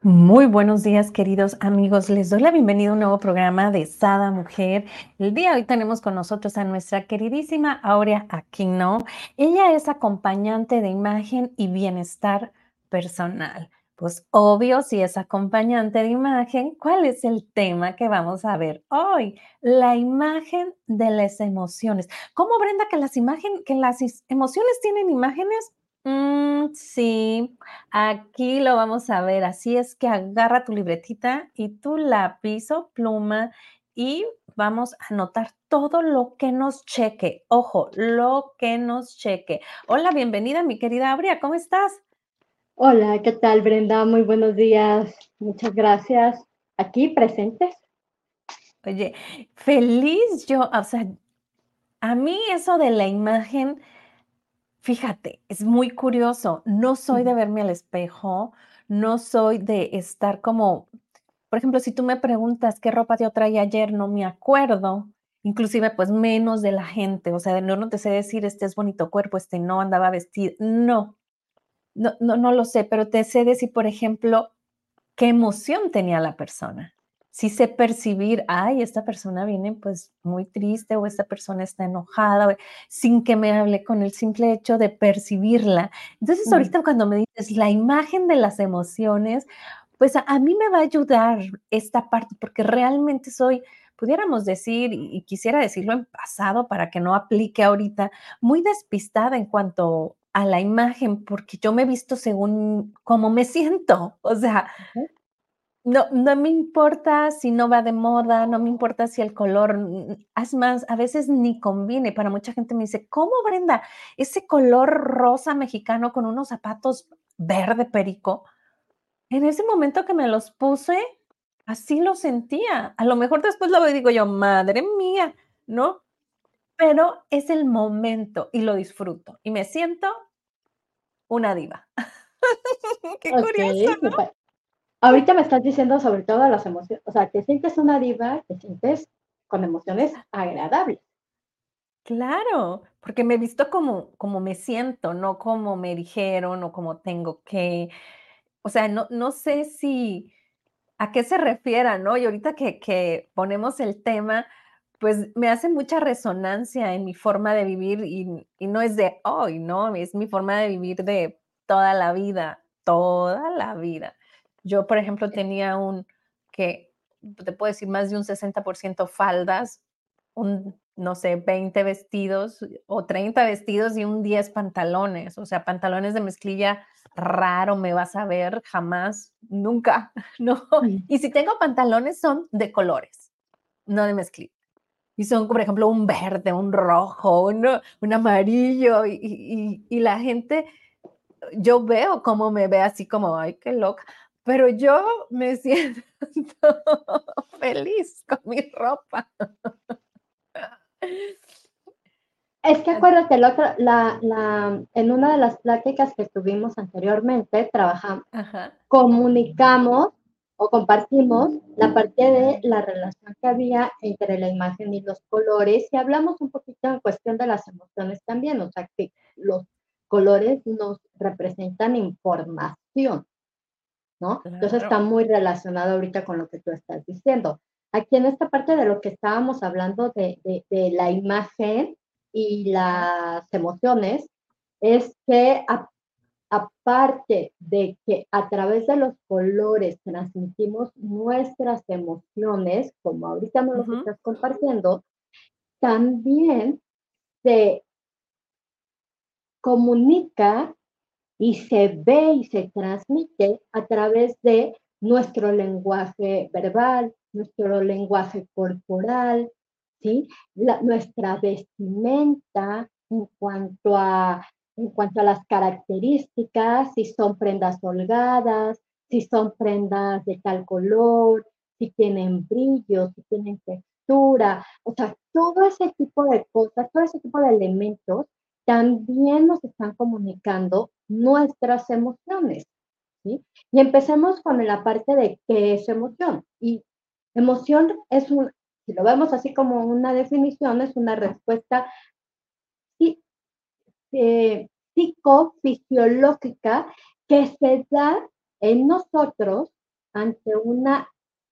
Muy buenos días, queridos amigos. Les doy la bienvenida a un nuevo programa de Sada Mujer. El día de hoy tenemos con nosotros a nuestra queridísima Aurea Aquino. Ella es acompañante de imagen y bienestar personal. Pues obvio, si es acompañante de imagen, ¿cuál es el tema que vamos a ver hoy? La imagen de las emociones. ¿Cómo, Brenda, que las, imagen, que las emociones tienen imágenes? Mm, sí, aquí lo vamos a ver. Así es que agarra tu libretita y tu lápiz o pluma y vamos a anotar todo lo que nos cheque. Ojo, lo que nos cheque. Hola, bienvenida, mi querida Abria, ¿cómo estás? Hola, ¿qué tal, Brenda? Muy buenos días. Muchas gracias. Aquí presentes. Oye, feliz yo, o sea, a mí eso de la imagen Fíjate, es muy curioso. No soy de verme al espejo, no soy de estar como, por ejemplo, si tú me preguntas qué ropa yo traía ayer, no me acuerdo. Inclusive, pues menos de la gente, o sea, no, no te sé decir, este es bonito cuerpo, este no andaba vestido. No, no, no, no lo sé, pero te sé decir, por ejemplo, qué emoción tenía la persona sí sé percibir, ay, esta persona viene pues muy triste o esta persona está enojada, sin que me hable con el simple hecho de percibirla. Entonces, ahorita cuando me dices la imagen de las emociones, pues a, mí me va a ayudar esta parte, porque realmente soy, pudiéramos decir, y, quisiera decirlo en pasado para que no aplique ahorita, muy despistada en cuanto a la imagen, porque yo me he visto según cómo me siento. O sea, no, no me importa si no va de moda, no me importa si el color, es más, a veces ni conviene. Para mucha gente me dice, ¿cómo Brenda? Ese color rosa mexicano con unos zapatos verde perico. En ese momento que me los puse, así lo sentía. A lo mejor después lo digo yo, madre mía, ¿no? Pero es el momento y lo disfruto y me siento una diva. Qué curioso, ¿no? Ahorita me estás diciendo sobre todo las emociones, o sea, te sientes una diva, te sientes con emociones agradables. Claro, porque me he visto como, como me siento, no como me dijeron o como tengo que. O sea, no, no sé si a qué se refiera, ¿no? Y ahorita que, ponemos el tema, pues me hace mucha resonancia en mi forma de vivir y, y no es de hoy, ¿no? Es mi forma de vivir de toda la vida, toda la vida. Yo, por ejemplo, tenía un que te puedo decir más de un 60% faldas, un, no sé, 20 vestidos o 30 vestidos y un 10 pantalones. O sea, pantalones de mezclilla raro me vas a ver jamás, nunca, ¿no? Y si tengo pantalones son de colores, no de mezclilla. Y son, por ejemplo, un verde, un rojo, un, un amarillo. Y, y, la gente, yo veo cómo me ve así como, ay, qué loca pero yo me siento feliz con mi ropa. Es que acuérdate, la, la, en una de las pláticas que tuvimos anteriormente, trabajamos, comunicamos o compartimos la parte de la relación que había entre la imagen y los colores y hablamos un poquito en cuestión de las emociones también, o sea, que los colores nos representan información. Entonces está muy relacionado ahorita con lo que tú estás diciendo. Aquí en esta parte de lo que estábamos hablando de, la imagen y las emociones, es que aparte de que a través de los colores transmitimos nuestras emociones, como ahorita nos lo estás compartiendo, también se comunica y se ve y se transmite a través de nuestro lenguaje verbal, nuestro lenguaje corporal, ¿sí? nuestra vestimenta en cuanto, a, en cuanto a las características, si son prendas holgadas, si son prendas de tal color, si tienen brillo, si tienen textura, o sea, todo ese tipo de cosas, todo ese tipo de elementos también nos están comunicando nuestras emociones. Y empecemos con la parte de qué es emoción. Y emoción es un, si lo vemos así como una definición, es una respuesta psicofisiológica que se da en nosotros ante una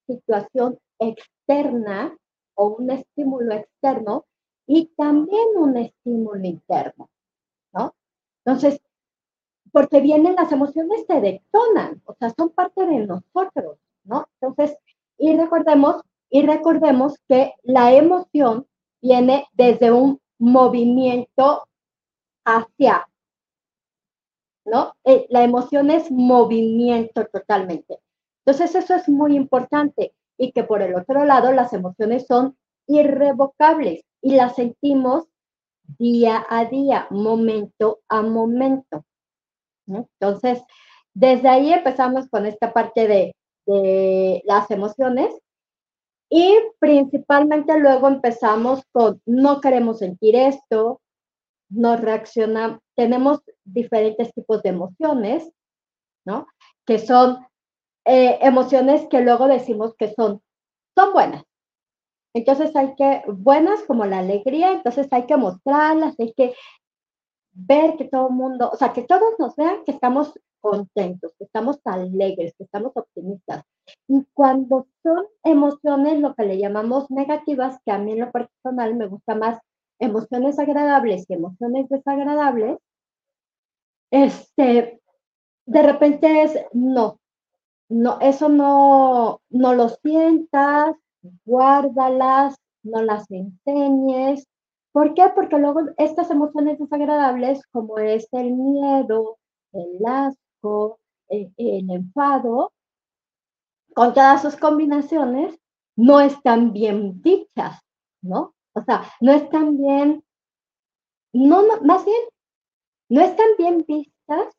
situación externa o un estímulo externo y también un estímulo interno, ¿no? Entonces, porque vienen las emociones, te detonan, o sea, son parte de nosotros, ¿no? Entonces, y recordemos, y recordemos que la emoción viene desde un movimiento hacia, ¿no? Eh, la emoción es movimiento totalmente. Entonces, eso es muy importante y que por el otro lado las emociones son irrevocables y las sentimos día a día, momento a momento. Entonces, desde ahí empezamos con esta parte de, de las emociones y principalmente luego empezamos con no queremos sentir esto, no reaccionamos, tenemos diferentes tipos de emociones, ¿no? Que son eh, emociones que luego decimos que son, son buenas. Entonces hay que, buenas como la alegría, entonces hay que mostrarlas, hay que ver que todo el mundo, o sea, que todos nos vean que estamos contentos, que estamos alegres, que estamos optimistas. Y cuando son emociones, lo que le llamamos negativas, que a mí en lo personal me gusta más emociones agradables y emociones desagradables, este, de repente es, no, no, eso no, no lo sientas, guárdalas, no las enseñes. ¿Por qué? Porque luego estas emociones desagradables, como es el miedo, el asco, el, el enfado, con todas sus combinaciones, no están bien dichas, ¿no? O sea, no están bien, no, no más bien, no están bien vistas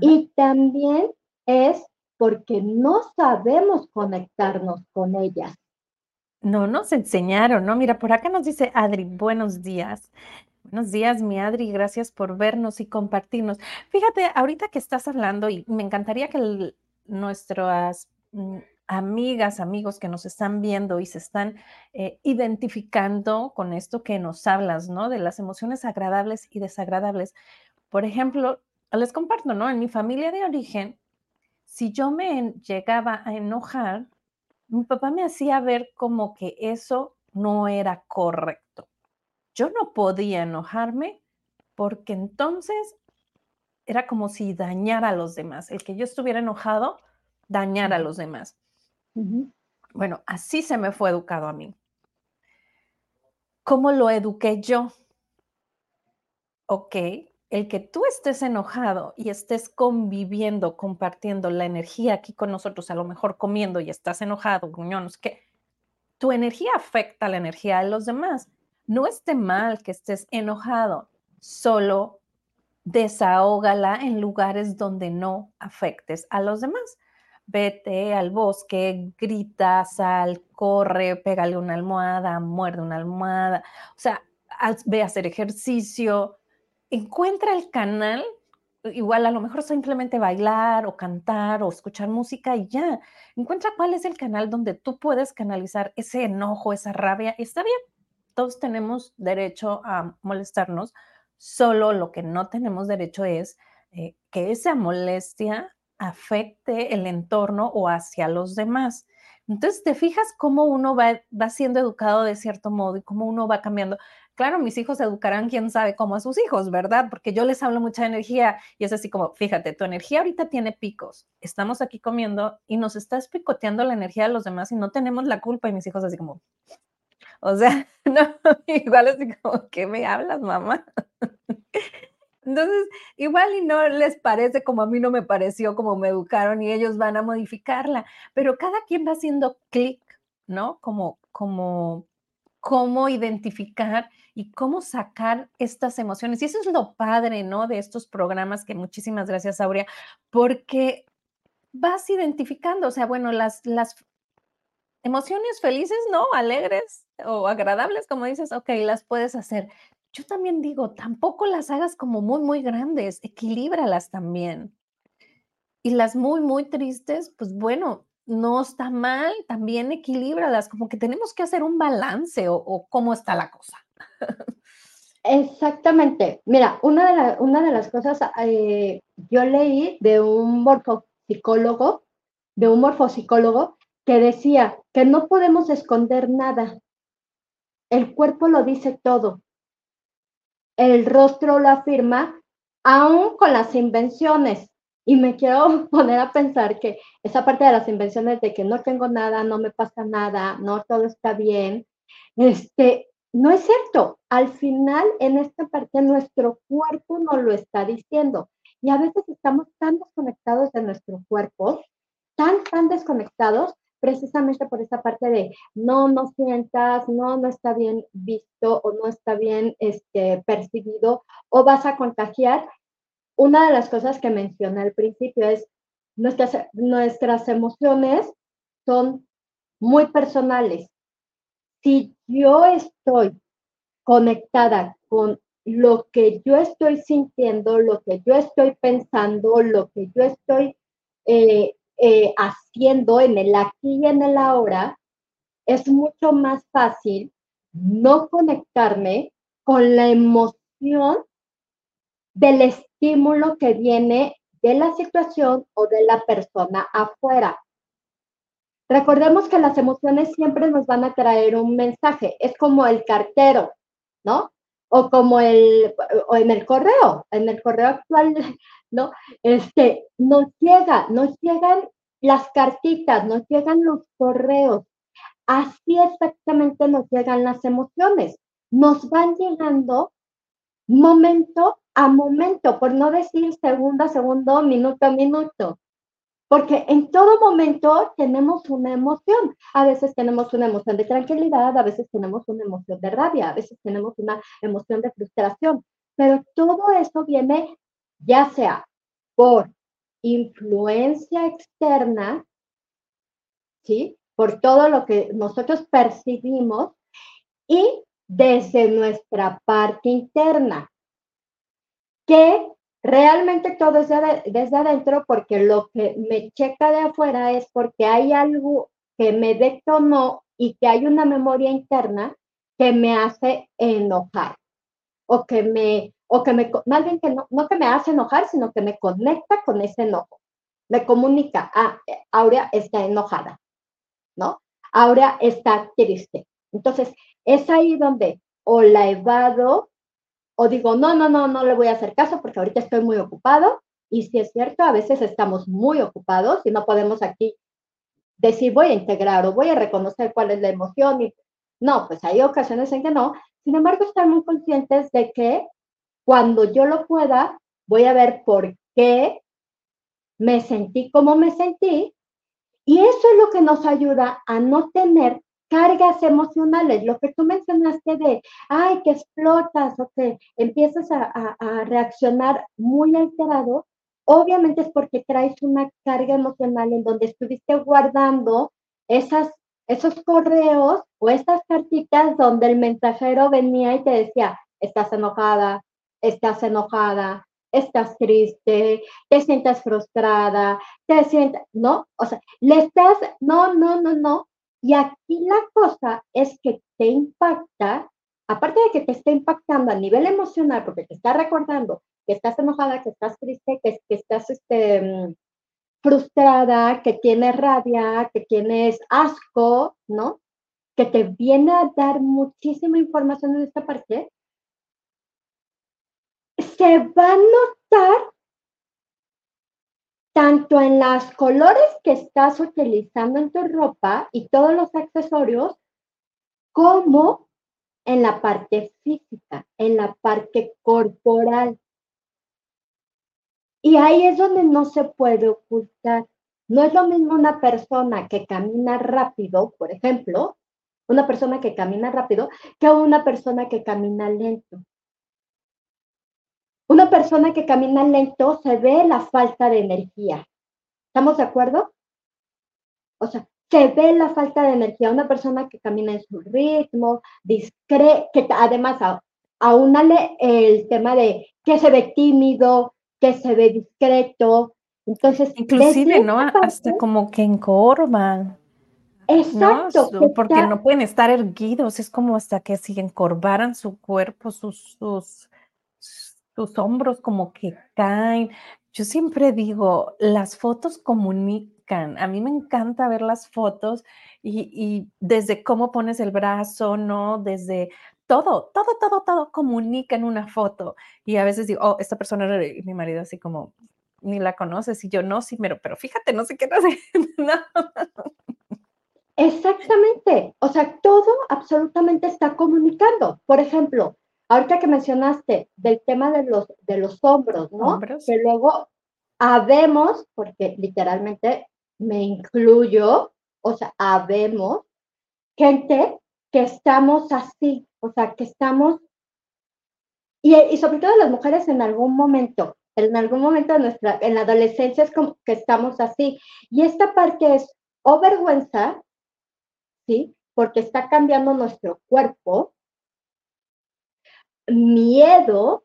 y también es porque no sabemos conectarnos con ellas. No nos enseñaron, ¿no? Mira, por acá nos dice Adri, buenos días. Buenos días, mi Adri, gracias por vernos y compartirnos. Fíjate, ahorita que estás hablando, y me encantaría que nuestras mm, amigas, amigos que nos están viendo y se están eh, identificando con esto que nos hablas, ¿no? De las emociones agradables y desagradables. Por ejemplo, les comparto, ¿no? En mi familia de origen, si yo me llegaba a enojar, mi papá me hacía ver como que eso no era correcto. Yo no podía enojarme porque entonces era como si dañara a los demás. El que yo estuviera enojado, dañara a los demás. Bueno, así se me fue educado a mí. ¿Cómo lo eduqué yo? Ok, el que tú estés enojado y estés conviviendo, compartiendo la energía aquí con nosotros, a lo mejor comiendo y estás enojado, gruñones, que tu energía afecta la energía de los demás. No esté mal que estés enojado, solo desahógala en lugares donde no afectes a los demás. Vete al bosque, grita, sal, corre, pégale una almohada, muerde una almohada, o sea, ve a hacer ejercicio, encuentra el canal, igual a lo mejor simplemente bailar o cantar o escuchar música y ya, encuentra cuál es el canal donde tú puedes canalizar ese enojo, esa rabia, está bien, todos tenemos derecho a molestarnos, solo lo que no tenemos derecho es eh, que esa molestia afecte el entorno o hacia los demás. Entonces, te fijas cómo uno va, va siendo educado de cierto modo y cómo uno va cambiando. Claro, mis hijos educarán quién sabe cómo a sus hijos, ¿verdad? Porque yo les hablo mucha energía y es así como, fíjate, tu energía ahorita tiene picos. Estamos aquí comiendo y nos estás picoteando la energía de los demás y no tenemos la culpa. Y mis hijos así como, o sea, no, igual así como, ¿qué me hablas, mamá? Entonces, igual y no les parece como a mí no me pareció, como me educaron y ellos van a modificarla, pero cada quien va haciendo clic, ¿no? Como, como, cómo identificar y cómo sacar estas emociones. Y eso es lo padre, ¿no? De estos programas que muchísimas gracias, Aurea, porque vas identificando, o sea, bueno, las, las emociones felices, ¿no? Alegres o agradables, como dices, ok, las puedes hacer. Yo también digo, tampoco las hagas como muy, muy grandes, equilíbralas también. Y las muy, muy tristes, pues bueno, no está mal, también equilíbralas, como que tenemos que hacer un balance o cómo está la cosa. Exactamente. Mira, una de, una de las cosas, eh, yo leí de un morfopsicólogo de un morfopsicólogo que decía que no podemos esconder nada. El cuerpo lo dice todo. El rostro lo afirma, aún con las invenciones. Y me quiero poner a pensar que esa parte de las invenciones de que no tengo nada, no me pasa nada, no todo está bien, este, no es cierto. Al final, en esta parte, nuestro cuerpo nos lo está diciendo. Y a veces estamos tan desconectados de nuestro cuerpo, tan, tan desconectados, precisamente por esa parte de no, no sientas, no, no está bien visto o no está bien este, percibido o vas a contagiar. Una de las cosas que mencioné al principio es nuestras, nuestras emociones son muy personales. Si yo estoy conectada con lo que yo estoy sintiendo, lo que yo estoy pensando, lo que yo estoy eh, eh, haciendo en el aquí y en el ahora, es mucho más fácil no conectarme con la emoción del estímulo que viene de la situación o de la persona afuera. Recordemos que las emociones siempre nos van a traer un mensaje, es como el cartero, ¿no? o como el, o en el correo, en el correo actual, ¿no? Este, nos llega, nos llegan las cartitas, nos llegan los correos. Así exactamente nos llegan las emociones. Nos van llegando momento a momento, por no decir segundo a segundo, minuto a minuto. Porque en todo momento tenemos una emoción. A veces tenemos una emoción de tranquilidad, a veces tenemos una emoción de rabia, a veces tenemos una emoción de frustración. Pero todo eso viene ya sea por influencia externa, ¿sí? Por todo lo que nosotros percibimos y desde nuestra parte interna, que realmente todo es desde adentro porque lo que me checa de afuera es porque hay algo que me detonó y que hay una memoria interna que me hace enojar o que me, o que me, más bien que no, no que me hace enojar, sino que me conecta con ese enojo. Me comunica, ah, Aurea está enojada, ¿no? Aurea está triste. Entonces, es ahí donde o la evado o digo, no, no, no, no le voy a hacer caso porque ahorita estoy muy ocupado. Y si es cierto, a veces estamos muy ocupados y no podemos aquí decir voy a integrar o voy a reconocer cuál es la emoción. Y, no, pues hay ocasiones en que no. Sin embargo, estar muy conscientes de que cuando yo lo pueda, voy a ver por qué me sentí como me sentí. Y eso es lo que nos ayuda a no tener cargas emocionales, lo que tú mencionaste de, ay, que explotas o que empiezas a, reaccionar muy alterado, obviamente es porque traes una carga emocional en donde estuviste guardando esas, esos correos o estas cartitas donde el mensajero venía y te decía, estás enojada, estás enojada, estás triste, te sientes frustrada, te sientes, ¿no? O sea, le estás, no, no, no, no, y aquí la cosa es que te impacta, aparte de que te está impactando a nivel emocional, porque te está recordando que estás enojada, que estás triste, que, estás este, frustrada, que tienes rabia, que tienes asco, ¿no? Que te viene a dar muchísima información en esta parte, se va a notar tanto en los colores que estás utilizando en tu ropa y todos los accesorios, como en la parte física, en la parte corporal. Y ahí es donde no se puede ocultar. No es lo mismo una persona que camina rápido, por ejemplo, una persona que camina rápido, que una persona que camina lento. Una persona que camina lento se ve la falta de energía. ¿Estamos de acuerdo? O sea, se ve la falta de energía. Una persona que camina en su ritmo, discreto, que además aúnale el tema de que se ve tímido, que se ve discreto. Entonces, inclusive, ¿no? Hasta como que encorvan. Exacto. Porque no pueden estar erguidos, es como hasta que si encorvaran su cuerpo, sus, sus tus hombros como que caen, Yo siempre digo, las fotos comunican. A mí me encanta ver las fotos y, y desde cómo pones el brazo, ¿no? Desde todo, todo, todo, todo comunica en una foto. Y a veces digo, oh, esta persona mi marido, así como, ni la conoces. Y yo, no, sí, pero, pero fíjate, no sé qué, sé. no. Exactamente. O sea, todo absolutamente está comunicando. Por ejemplo, ahorita que mencionaste del tema de los, de los hombros, ¿no? Que luego habemos, porque literalmente me incluyo, o sea, habemos gente que estamos así, o sea, que estamos, y, y, sobre todo las mujeres en algún momento, en algún momento de nuestra, en la adolescencia es como que estamos así. Y esta parte es o vergüenza, ¿sí? Porque está cambiando nuestro cuerpo, miedo,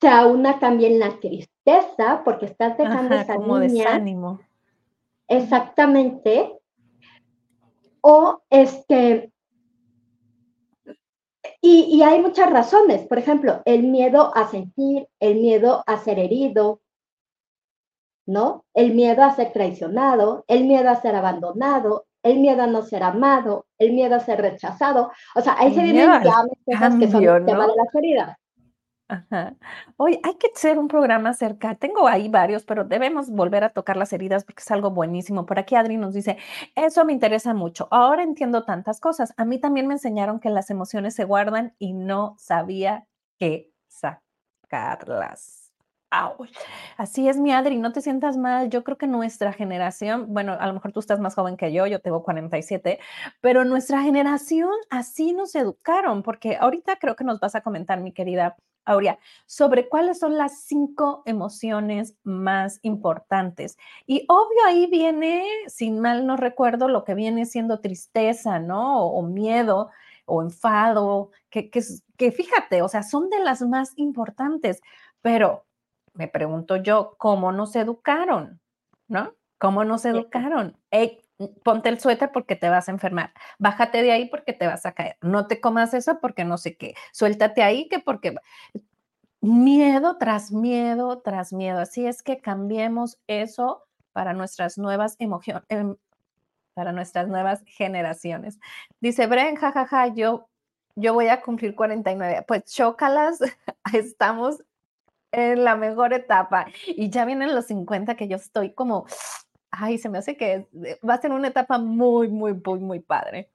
se aúna también la tristeza, porque estás dejando esa como desánimo. Exactamente. O este, y, y, hay muchas razones, por ejemplo, el miedo a sentir, el miedo a ser herido, ¿no? El miedo a ser traicionado, el miedo a ser abandonado, el miedo a no ser amado, el miedo a ser rechazado. O sea, ahí se vienen ya cosas que son el tema de las heridas. Ajá. Hoy hay que hacer un programa cerca. Tengo ahí varios, pero debemos volver a tocar las heridas porque es algo buenísimo. Por aquí Adri nos dice, eso me interesa mucho. Ahora entiendo tantas cosas. A mí también me enseñaron que las emociones se guardan y no sabía qué sacarlas. Así es, mi Adri, no te sientas mal. Yo creo que nuestra generación, bueno, a lo mejor tú estás más joven que yo, yo tengo 47, pero nuestra generación así nos educaron, porque ahorita creo que nos vas a comentar, mi querida Aurea, sobre cuáles son las cinco emociones más importantes. Y obvio ahí viene, sin mal no recuerdo, lo que viene siendo tristeza, ¿no? O, miedo o enfado, que, que, que fíjate, o sea, son de las más importantes, pero me pregunto yo, ¿cómo nos educaron? ¿No? ¿Cómo nos educaron? ponte el suéter porque te vas a enfermar. Bájate de ahí porque te vas a caer. No te comas eso porque no sé qué. Suéltate ahí que porque miedo tras miedo tras miedo. Así es que cambiemos eso para nuestras nuevas emociones, em, para nuestras nuevas generaciones. Dice Bren, jajaja, yo, yo voy a cumplir 49. Pues chócalas, estamos en la mejor etapa. Y ya vienen los 50 que yo estoy como, ay, se me hace que va a ser una etapa muy, muy, muy, muy padre.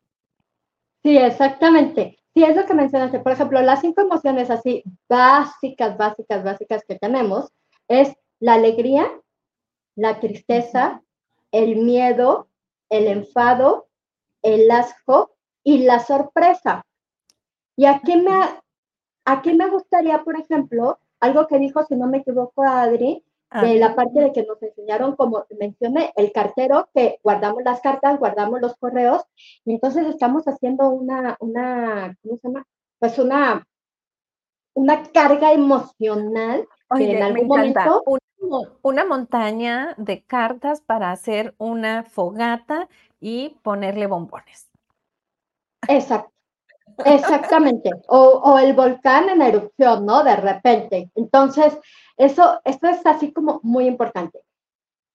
Sí, exactamente. Sí, es lo que mencionaste. Por ejemplo, las cinco emociones así básicas, básicas, básicas que tenemos es la alegría, la tristeza, el miedo, el enfado, el asco y la sorpresa. Y aquí me, aquí me gustaría, por ejemplo, algo que dijo, si no me equivoco, Adri, de la parte de que nos enseñaron, como mencioné, el cartero, que guardamos las cartas, guardamos los correos, y entonces estamos haciendo una, una ¿cómo se llama? Pues una, una carga emocional que en algún momento... Una, una montaña de cartas para hacer una fogata y ponerle bombones. Exacto. Exactamente, o, el volcán en erupción, ¿no? De repente. Entonces, eso, esto es así como muy importante.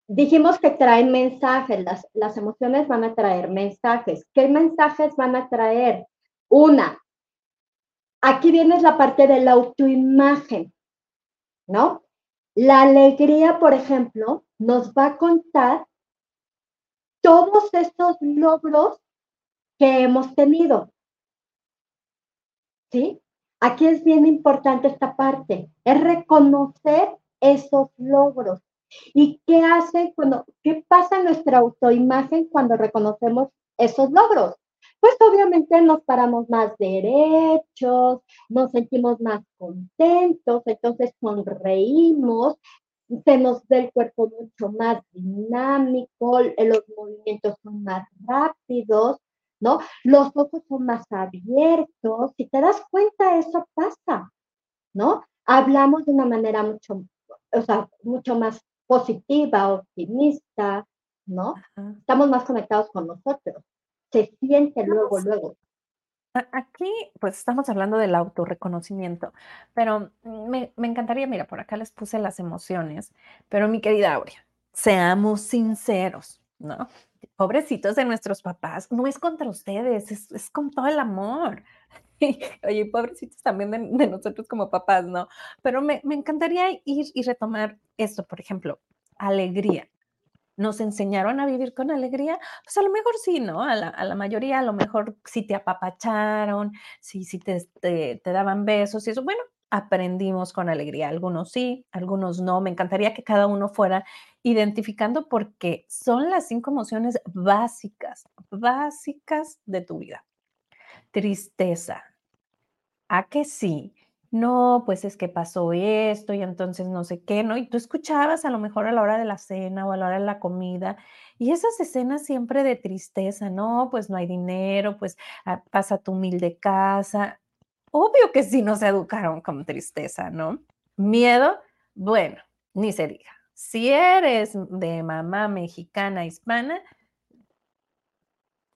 Dijimos que traen mensajes, las, las emociones van a traer mensajes. ¿Qué mensajes van a traer? Una, aquí viene la parte de la autoimagen, ¿no? La alegría, por ejemplo, nos va a contar todos estos logros que hemos tenido. ¿Sí? Aquí es bien importante esta parte, es reconocer esos logros. ¿Y qué hace cuando, qué pasa en nuestra autoimagen cuando reconocemos esos logros? Pues obviamente nos paramos más derechos, nos sentimos más contentos, entonces sonreímos, se nos ve el cuerpo mucho más dinámico, los movimientos son más rápidos, ¿no? Los ojos son más abiertos. Si te das cuenta, eso pasa, ¿no? Hablamos de una manera mucho, o sea, mucho más positiva, optimista, ¿no? Estamos más conectados con nosotros. Se siente luego, luego. aquí, pues, estamos hablando del autorreconocimiento, pero me me encantaría, mira, por acá les puse las emociones, pero mi querida Aurea, seamos sinceros, ¿no? Pobrecitos de nuestros papás, no es contra ustedes, es es con todo el amor. Oye, pobrecitos también de nosotros como papás, ¿no? Pero me me encantaría ir y retomar esto, por ejemplo, alegría. ¿Nos enseñaron a vivir con alegría? Pues, a lo mejor sí, ¿no? A la a la mayoría, a lo mejor sí te apapacharon, sí sí te te te daban besos y eso. Bueno, aprendimos con alegría. Algunos sí, algunos no. Me encantaría que cada uno fuera identificando, porque son las 5 emociones básicas, básicas de tu vida. Tristeza, ¿a que sí? No, pues es que pasó esto y entonces no sé qué, ¿no? Y tú escuchabas a lo mejor a la hora de la cena o a la hora de la comida, y esas escenas siempre de tristeza, no, pues no hay dinero, pues, ah, pasa tu humilde casa. Obvio que sí nos educaron con tristeza, ¿no? Miedo, bueno, ni se diga. Si eres de mamá mexicana hispana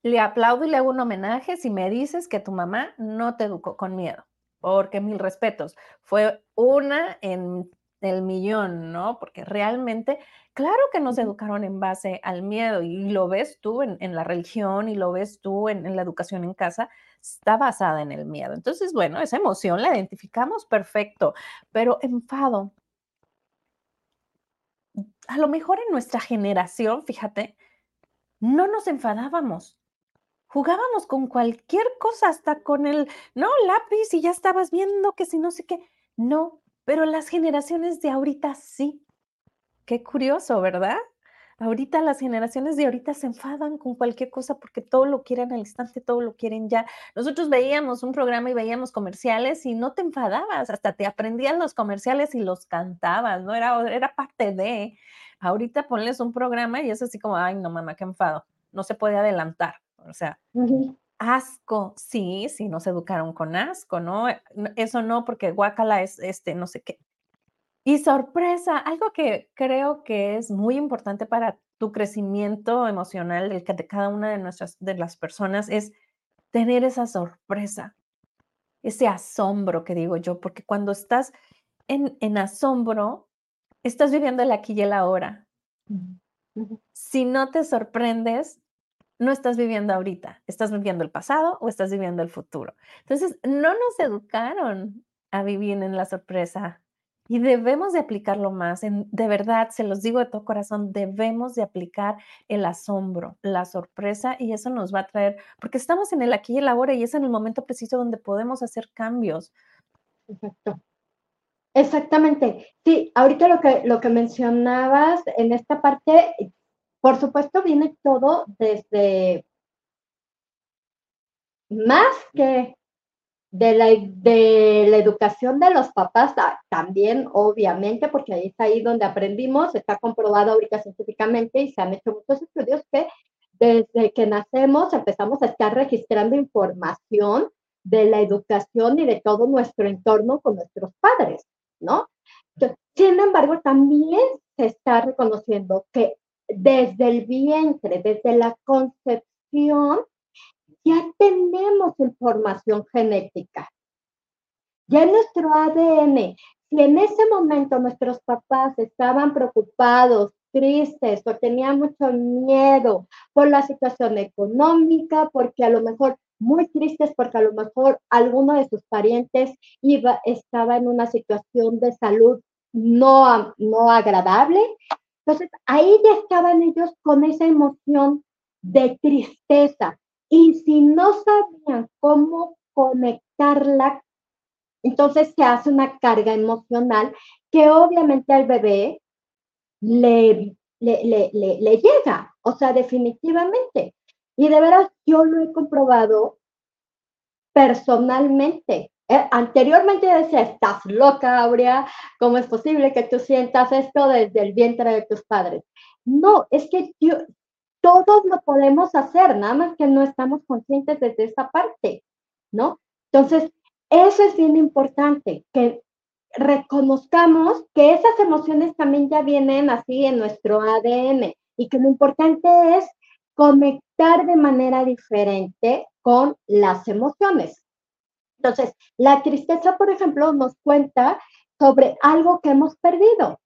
le aplaudo y le hago un homenaje si me dices que tu mamá no te educó con miedo, porque mil respetos, fue una en el millón, ¿no? Porque realmente, claro que nos educaron en base al miedo y lo ves tú en en la religión y lo ves tú en en la educación en casa, está basada en el miedo. Entonces, bueno, esa emoción la identificamos, perfecto, pero enfado a lo mejor en nuestra generación, fíjate, no nos enfadábamos. Jugábamos con cualquier cosa, hasta con el, ¿no? Lápiz y ya estabas viendo que si no sé qué. No, pero las generaciones de ahorita sí. Qué curioso, ¿verdad? Ahorita las generaciones de ahorita se enfadan con cualquier cosa porque todo lo quieren al instante, todo lo quieren ya. Nosotros veíamos un programa y veíamos comerciales y no te enfadabas, hasta te aprendías los comerciales y los cantabas, ¿no? Era era parte de. Ahorita ponles un programa y es así como: "Ay, no, mamá, qué enfado". No se puede adelantar. O sea, asco, sí, sí nos educaron con asco, ¿no? Eso no, porque guácala es, este, no sé qué. Y sorpresa, algo que creo que es muy importante para tu crecimiento emocional, el de cada una de nuestras de las personas, es tener esa sorpresa, ese asombro que digo yo, porque cuando estás en en asombro, estás viviendo el aquí y el ahora. Ujú. Si no te sorprendes, no estás viviendo ahorita, estás viviendo el pasado o estás viviendo el futuro. Entonces, no nos educaron a vivir en la sorpresa y debemos de aplicarlo más, de verdad, se los digo de todo corazón, debemos de aplicar el asombro, la sorpresa, y eso nos va a traer porque estamos en el aquí y el ahora, y es en el momento preciso donde podemos hacer cambios. Exacto. Exactamente. Sí, ahorita lo que lo que mencionabas en esta parte, por supuesto, viene todo desde más que de la de la educación de los papás, ta también, obviamente, porque ahí está ahí donde aprendimos, está comprobado ahorita científicamente y se han hecho muchos estudios que desde que nacemos empezamos a estar registrando información de la educación y de todo nuestro entorno con nuestros padres, ¿no? Sin embargo, también se está reconociendo que desde el vientre, desde la concepción, ya tenemos información genética. Ya en nuestro ADN, si en ese momento nuestros papás estaban preocupados, tristes o tenían mucho miedo por la situación económica, porque a lo mejor muy tristes, porque a lo mejor alguno de sus parientes iba estaba en una situación de salud no no agradable. Entonces, ahí ya estaban ellos con esa emoción de tristeza, y si no sabían cómo conectarla, entonces se hace una carga emocional que obviamente al bebé le le le le le llega, o sea, definitivamente. Y de veras, yo lo he comprobado personalmente. Eh, anteriormente decía: "Estás loca, Aurea, ¿cómo es posible que tú sientas esto desde el vientre de tus padres?". No, es que yo todos lo podemos hacer, nada más que no estamos conscientes desde esa parte, ¿no? Entonces, eso es bien importante, que reconozcamos que esas emociones también ya vienen así en nuestro ADN, y que lo importante es conectar de manera diferente con las emociones. Entonces, la tristeza, por ejemplo, nos cuenta sobre algo que hemos perdido,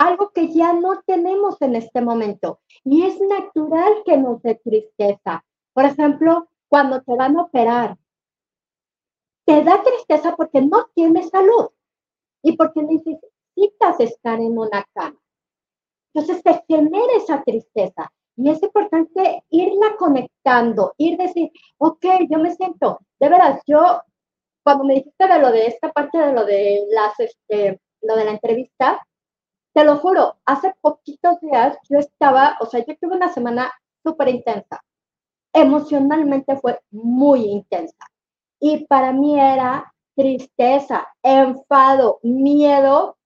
algo que ya no tenemos en este momento. Y es natural que nos dé tristeza. Por ejemplo, cuando te van a operar, te da tristeza porque no tienes salud y porque necesitas estar en una cama. Entonces te genera esa tristeza. Y es importante irla conectando, ir decir, ok, yo me siento, de veras, yo, cuando me dijiste de lo de esta parte de lo de las, este, lo de la entrevista, te lo juro, hace poquitos días yo estaba, o sea, yo tuve una semana súper intensa. Emocionalmente fue muy intensa. Y para mí era tristeza, enfado, miedo,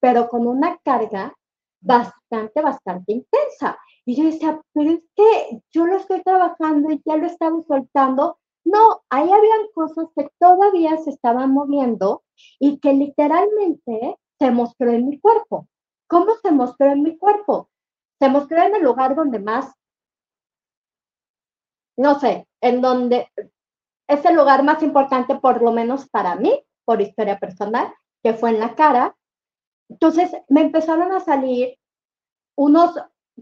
pero con una carga bastante, bastante intensa. Y yo decía, pero es que yo lo estoy trabajando y ya lo estaba soltando. No, ahí habían cosas que todavía se estaban moviendo y que literalmente se mostró en mi cuerpo. ¿Cómo se mostró en mi cuerpo? Se mostró en el lugar donde más, no sé, en donde es el lugar más importante, por lo menos para mí, por historia personal, que fue en la cara, entonces me empezaron a salir unos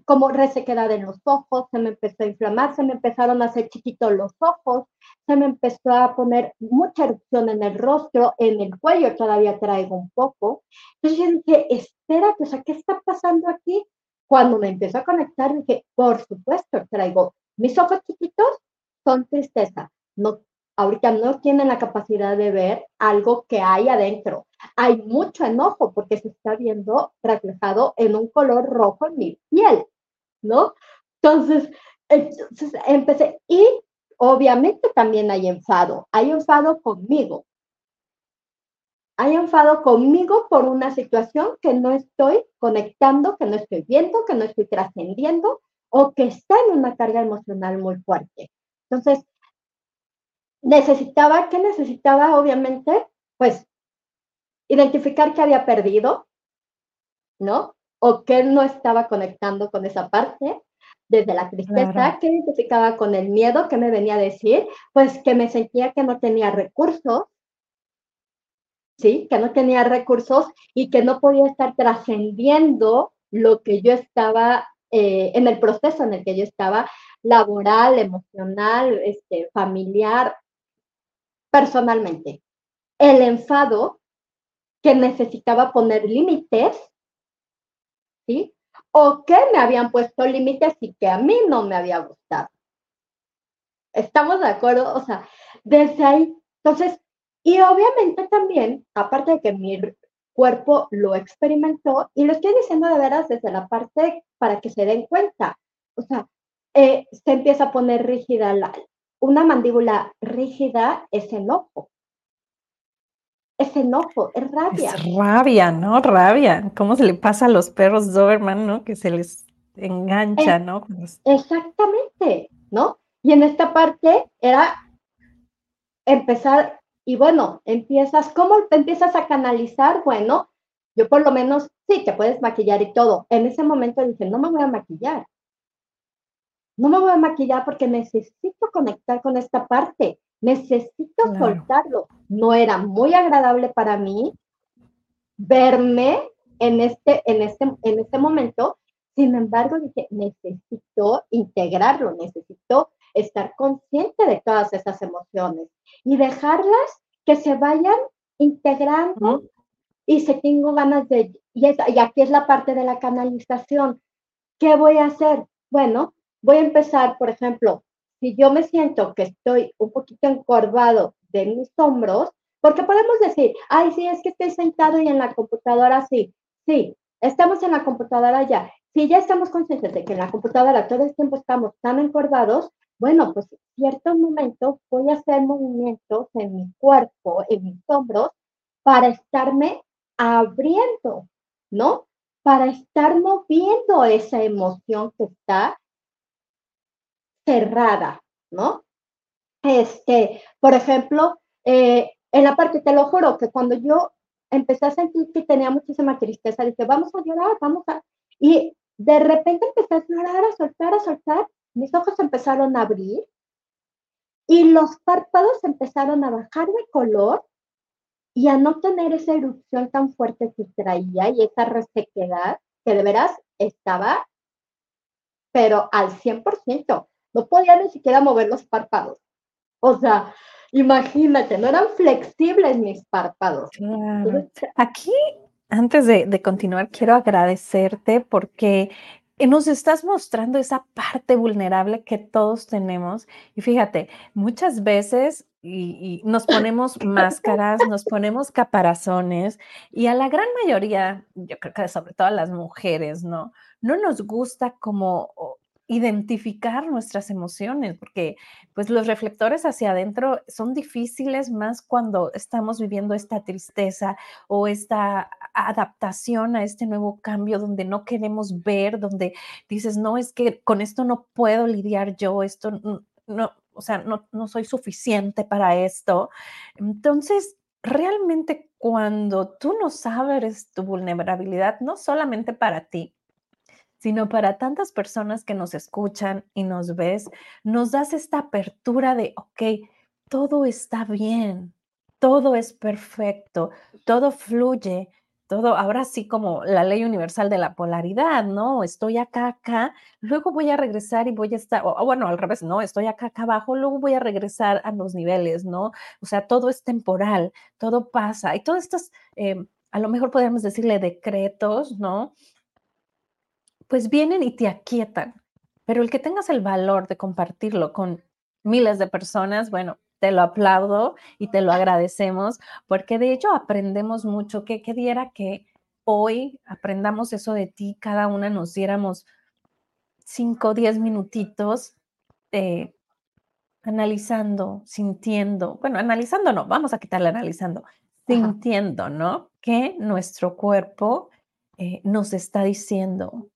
como resequedad en los ojos, se me empezó a inflamar, se me empezaron a hacer chiquitos los ojos, se me empezó a poner mucha erupción en el rostro, en el cuello todavía traigo un poco. Entonces dije, espérate, o sea, ¿qué está pasando aquí? Cuando me empezó a conectar, dije, por supuesto, traigo mis ojos chiquitos, son tristeza. No ahorita no tienen la capacidad de ver algo que hay adentro. Hay mucho enojo porque se está viendo reflejado en un color rojo en mi piel, ¿no? Entonces, entonces empecé y obviamente también hay enfado, hay enfado conmigo. Hay enfado conmigo por una situación que no estoy conectando, que no estoy viendo, que no estoy trascendiendo o que está en una carga emocional muy fuerte. Entonces, necesitaba, ¿qué necesitaba? Obviamente, pues identificar que había perdido, ¿no? O que no estaba conectando con esa parte, desde la tristeza, que identificaba con el miedo, que me venía a decir, pues que me sentía que no tenía recursos, ¿sí? Que no tenía recursos y que no podía estar trascendiendo lo que yo estaba, eh, en el proceso en el que yo estaba, laboral, emocional, este, familiar, personalmente. El enfado que necesitaba poner límites, ¿sí? O que me habían puesto límites y que a mí no me había gustado. ¿Estamos de acuerdo? O sea, desde ahí, entonces, y obviamente también, aparte de que mi cuerpo lo experimentó, y lo estoy diciendo de veras desde la parte para que se den cuenta, o sea, eh, se empieza a poner rígida la, una mandíbula rígida es enojo. Es enojo, es rabia. Es rabia, ¿no? Rabia. ¿Cómo se le pasa a los perros Doberman, ¿no? Que se les engancha, ¿no? Exactamente, ¿no? Y en esta parte era empezar, y bueno, empiezas, ¿cómo te empiezas a canalizar? Bueno, yo por lo menos, sí, te puedes maquillar y todo. En ese momento dije, no me voy a maquillar no me voy a maquillar porque necesito conectar con esta parte, necesito soltarlo. No era muy agradable para mí verme en este, en este, en este momento. Sin embargo, dije, necesito integrarlo, necesito estar consciente de todas esas emociones y dejarlas que se vayan integrando y si tengo ganas de, y, y aquí es la parte de la canalización, ¿qué voy a hacer? Bueno, voy a empezar, por ejemplo, si yo me siento que estoy un poquito encorvado de mis hombros, porque podemos decir, ay, sí, es que estoy sentado y en la computadora sí. Sí, estamos en la computadora ya. Si ya estamos conscientes de que en la computadora todo el tiempo estamos tan encorvados, bueno, pues en cierto momento voy a hacer movimientos en mi cuerpo, en mis hombros, para estarme abriendo, ¿no? Para estar moviendo esa emoción que está cerrada, ¿no? Este, por ejemplo, eh, en la parte, te lo juro, que cuando yo empecé a sentir que tenía muchísima tristeza, dije, vamos a llorar, vamos a... Y de repente empecé a llorar, a soltar, a soltar, mis ojos empezaron a abrir y los párpados empezaron a bajar de color y a no tener esa erupción tan fuerte que traía y esa resequedad que de veras estaba, pero al 100%. No podía ni siquiera mover los párpados. O sea, imagínate, no eran flexibles mis párpados. Aquí, antes de, de continuar, quiero agradecerte porque nos estás mostrando esa parte vulnerable que todos tenemos. Y fíjate, muchas veces y, nos ponemos máscaras, nos ponemos caparazones y a la gran mayoría, yo creo que sobre todo a las mujeres, ¿no? No nos gusta como identificar nuestras emociones, porque pues los reflectores hacia adentro son difíciles más cuando estamos viviendo esta tristeza o esta adaptación a este nuevo cambio donde no queremos ver, donde dices, no, es que con esto no puedo lidiar yo, esto no, o sea, no, no soy suficiente para esto. Entonces, realmente cuando tú no sabes tu vulnerabilidad, no solamente para ti, sino para tantas personas que nos escuchan y nos ves, nos das esta apertura de, ok, todo está bien, todo es perfecto, todo fluye, todo, ahora sí como la ley universal de la polaridad, ¿no? Estoy acá, acá, luego voy a regresar y voy a estar, o, bueno, al revés, no, estoy acá, acá abajo, luego voy a regresar a los niveles, ¿no? O sea, todo es temporal, todo pasa. Y todos estos, eh, a lo mejor podríamos decirle decretos, ¿no? Pues vienen y te aquietan. Pero el que tengas el valor de compartirlo con miles de personas, bueno, te lo aplaudo y te lo agradecemos, porque de hecho aprendemos mucho. ¿Qué, qué diera que hoy aprendamos eso de ti, cada una nos diéramos cinco o diez minutitos eh, analizando, sintiendo, bueno, analizando no, vamos a quitarle analizando, sintiendo, ¿no? Que nuestro cuerpo eh, nos está diciendo,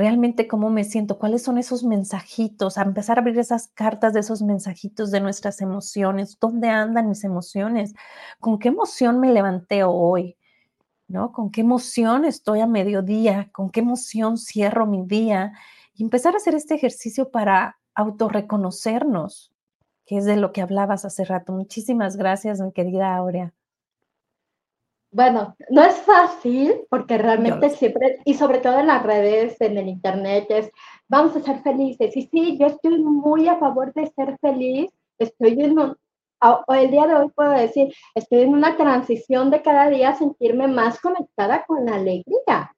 realmente cómo me siento, cuáles son esos mensajitos, a empezar a abrir esas cartas de esos mensajitos de nuestras emociones, dónde andan mis emociones, con qué emoción me levanté hoy, ¿no? Con qué emoción estoy a mediodía, con qué emoción cierro mi día y empezar a hacer este ejercicio para autorreconocernos, que es de lo que hablabas hace rato. Muchísimas gracias, mi querida Aurea bueno, no es fácil porque realmente siempre, y sobre todo en las redes, en el internet, es vamos a ser felices. Y sí, yo estoy muy a favor de ser feliz. Estoy en un, el día de hoy puedo decir, estoy en una transición de cada día sentirme más conectada con la alegría.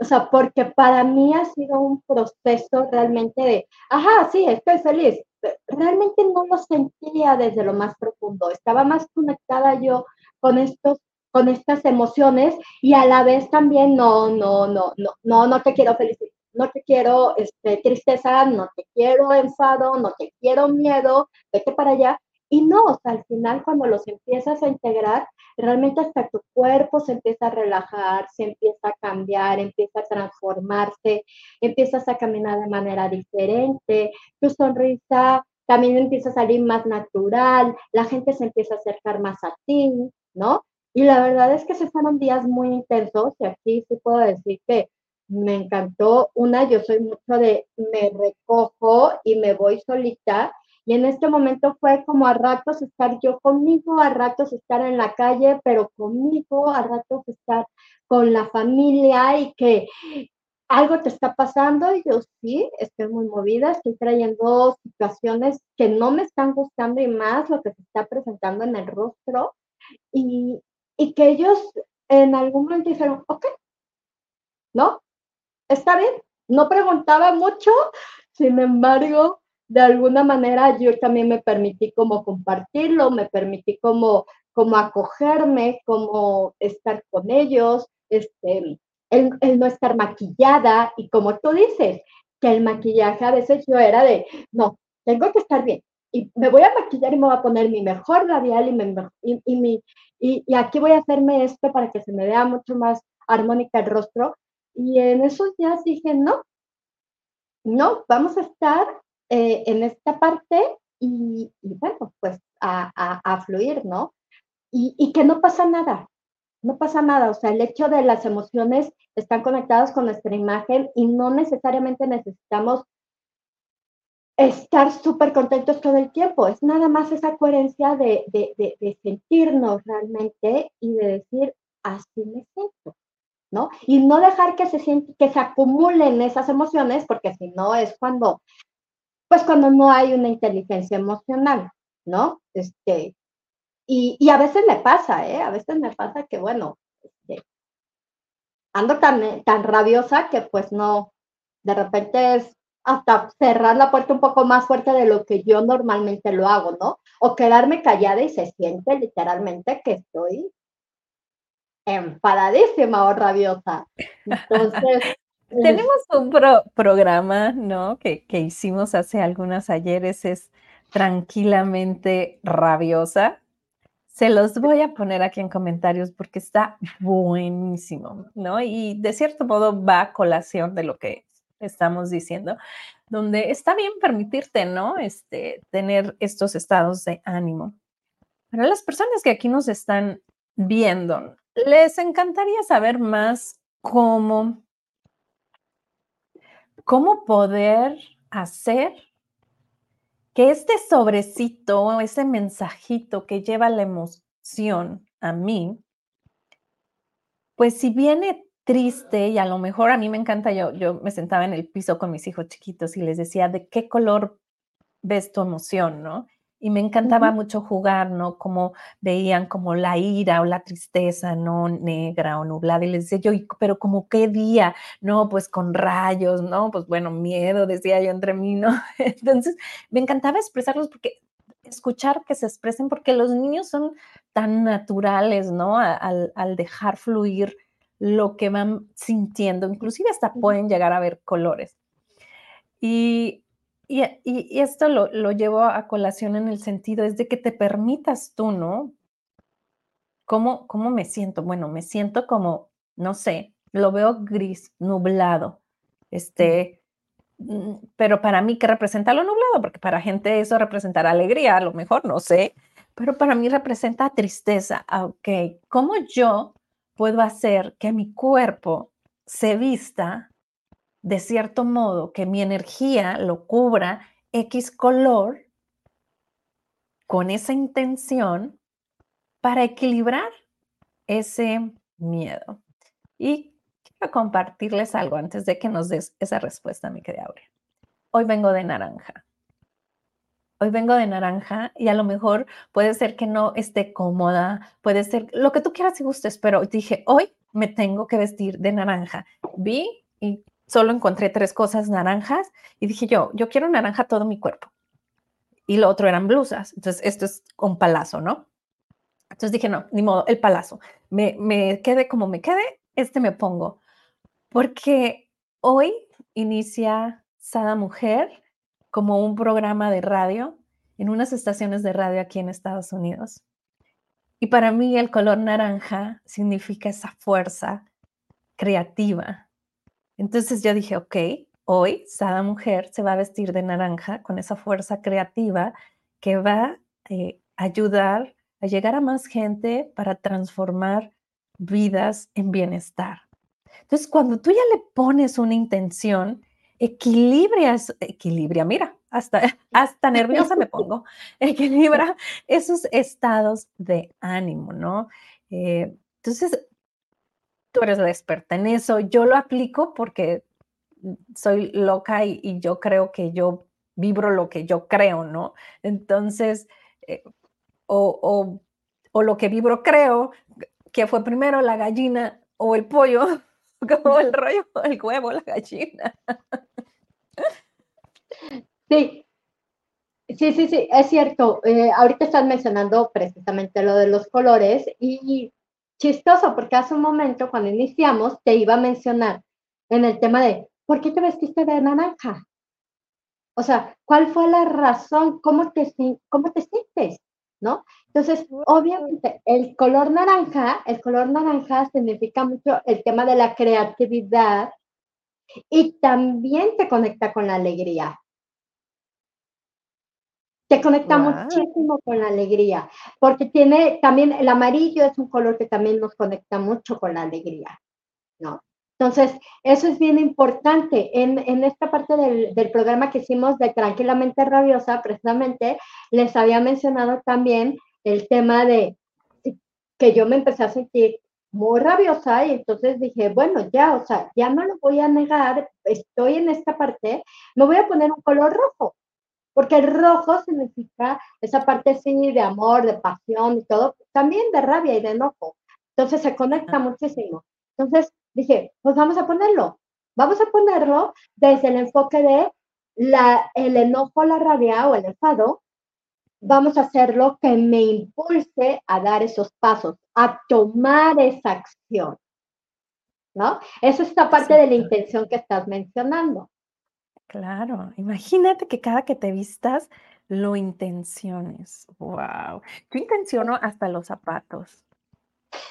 O sea, porque para mí ha sido un proceso realmente de, ajá, sí, estoy feliz. Realmente no lo sentía desde lo más profundo. Estaba más conectada yo con estos con estas emociones y a la vez también no, no, no, no, no, no te quiero felicidad, no te quiero este, tristeza, no te quiero enfado, no te quiero miedo, vete para allá. Y no, o sea, al final cuando los empiezas a integrar, realmente hasta tu cuerpo se empieza a relajar, se empieza a cambiar, empieza a transformarse, empiezas a caminar de manera diferente, tu sonrisa también empieza a salir más natural, la gente se empieza a acercar más a ti, ¿no? Y la verdad es que se fueron días muy intensos y aquí sí puedo decir que me encantó. Una, yo soy mucho de me recojo y me voy solita. Y en este momento fue como a ratos estar yo conmigo, a ratos estar en la calle, pero conmigo, a ratos estar con la familia y que algo te está pasando. Y yo sí, estoy muy movida, estoy trayendo situaciones que no me están gustando y más lo que se está presentando en el rostro. Y, y que ellos en algún momento dijeron, ok, ¿no? Está bien. No preguntaba mucho, sin embargo, de alguna manera yo también me permití como compartirlo, me permití como, como acogerme, como estar con ellos, este, el, el no estar maquillada y como tú dices, que el maquillaje a veces yo era de, no, tengo que estar bien, y me voy a maquillar y me voy a poner mi mejor labial y, mi, y, mi, y, aquí voy a hacerme esto para que se me vea mucho más armónica el rostro. Y en esos días dije, no, no, vamos a estar eh, en esta parte y, bueno, pues a, a, fluir, ¿no? Y, y que no pasa nada, no pasa nada. O sea, el hecho de las emociones están conectadas con nuestra imagen y no necesariamente necesitamos estar súper contentos todo el tiempo, es nada más esa coherencia de, sentirnos realmente y de decir, así me siento, ¿no? Y no dejar que se, siente, que se acumulen esas emociones, porque si no es cuando, pues cuando no hay una inteligencia emocional, ¿no? Este, y, a veces me pasa, ¿eh? A veces me pasa que, bueno, este, ando tan, tan rabiosa que pues no, de repente es hasta cerrar la puerta un poco más fuerte de lo que yo normalmente lo hago, ¿no? O quedarme callada y se siente literalmente que estoy enfadadísima o rabiosa. Entonces... Tenemos un programa, ¿no? Que, que hicimos hace algunos ayeres, es tranquilamente rabiosa. Se los voy a poner aquí en comentarios porque está buenísimo, ¿no? Y de cierto modo va a colación de lo que estamos diciendo, donde está bien permitirte, ¿no? Este, tener estos estados de ánimo. Para las personas que aquí nos están viendo, les encantaría saber más cómo, cómo poder hacer que este sobrecito, ese mensajito que lleva la emoción a mí, pues si viene triste y a lo mejor a mí me encanta, yo, yo me sentaba en el piso con mis hijos chiquitos y les decía, ¿de qué color ves tu emoción, no? Y me encantaba mucho jugar, ¿no? Como veían como la ira o la tristeza, ¿no? Negra o nublada. Y les decía yo, pero como qué día, no, pues con rayos, ¿no? Pues bueno, miedo, decía yo entre mí, ¿no? Entonces, me encantaba expresarlos porque escuchar que se expresen, porque los niños son tan naturales, ¿no? Al, al dejar fluir lo que van sintiendo, inclusive hasta pueden llegar a ver colores. Y, y, esto lo, lo, llevo a colación en el sentido, es de que te permitas tú, ¿no? ¿Cómo, ¿Cómo me siento? Bueno, me siento como, no sé, lo veo gris, nublado, este, mm, pero para mí, ¿qué representa lo nublado? Porque para gente eso representará alegría, a lo mejor, no sé, pero para mí representa tristeza. Ah, ok, ¿cómo yo puedo hacer que mi cuerpo se vista de cierto modo, que mi energía lo cubra X color con esa intención para equilibrar ese miedo. Y quiero compartirles algo antes de que nos des esa respuesta, mi querida Aurea. Hoy vengo de naranja hoy vengo de naranja y a lo mejor puede ser que no esté cómoda, puede ser lo que tú quieras y gustes, pero dije, hoy me tengo que vestir de naranja. Vi y solo encontré tres cosas naranjas y dije yo, yo quiero naranja todo mi cuerpo. Y lo otro eran blusas. Entonces, esto es un palazo, ¿no? Entonces dije, no, ni modo, el palazo. Me, me quede como me quede, este me pongo. Porque hoy inicia Sada Mujer como un programa de radio en unas estaciones de radio aquí en Estados Unidos. Y para mí el color naranja significa esa fuerza creativa. Entonces yo dije, ok, hoy Sada Mujer se va a vestir de naranja con esa fuerza creativa que va a eh, ayudar a llegar a más gente para transformar vidas en bienestar. Entonces, cuando tú ya le pones una intención, equilibra, equilibra, mira, hasta, hasta nerviosa me pongo, equilibra esos estados de ánimo, ¿no? Eh, entonces, tú eres la experta en eso, yo lo aplico porque soy loca y, yo creo que yo vibro lo que yo creo, ¿no? Entonces, eh, o, o lo que vibro creo, que fue primero la gallina o el pollo, como el rollo, el huevo, la gallina. Sí, sí, sí, sí, es cierto. Eh, ahorita estás mencionando precisamente lo de los colores y chistoso porque hace un momento cuando iniciamos te iba a mencionar en el tema de, ¿por qué te vestiste de naranja? O sea, ¿cuál fue la razón? ¿Cómo te, cómo te sientes? ¿No? Entonces, obviamente, el color naranja, el color naranja significa mucho el tema de la creatividad y también te conecta con la alegría. Te conecta muchísimo con la alegría, porque tiene también el amarillo es un color que también nos conecta mucho con la alegría, ¿no? Entonces, eso es bien importante. En, en esta parte del, del, programa que hicimos de Tranquilamente Rabiosa, precisamente, les había mencionado también el tema de que yo me empecé a sentir muy rabiosa y entonces dije, bueno, ya, o sea, ya no lo voy a negar, estoy en esta parte, me voy a poner un color rojo, porque el rojo significa esa parte sí de amor, de pasión y todo, también de rabia y de enojo. Entonces se conecta muchísimo. Entonces dije, pues vamos a ponerlo, vamos a ponerlo desde el enfoque de la, el enojo, la rabia o el enfado, vamos a hacerlo que me impulse a dar esos pasos, a tomar esa acción. ¿No? Esa es esta parte de la intención que estás mencionando. Claro, imagínate que cada que te vistas lo intenciones. Wow. Yo intenciono hasta los zapatos.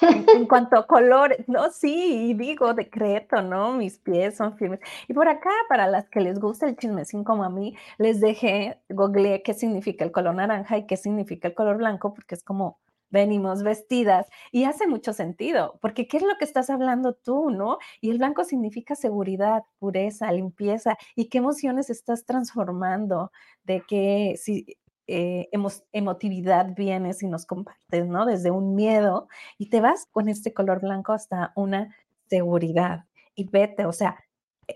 En, cuanto a colores, no, sí, digo, decreto, ¿no? Mis pies son firmes. Y por acá, para las que les gusta el chismecín como a mí, les dejé, googleé qué significa el color naranja y qué significa el color blanco, porque es como venimos vestidas y hace mucho sentido, porque ¿qué es lo que estás hablando tú, no? Y el blanco significa seguridad, pureza, limpieza y qué emociones estás transformando, de qué si, eh, emotividad vienes y nos compartes, ¿no? Desde un miedo y te vas con este color blanco hasta una seguridad y vete, o sea,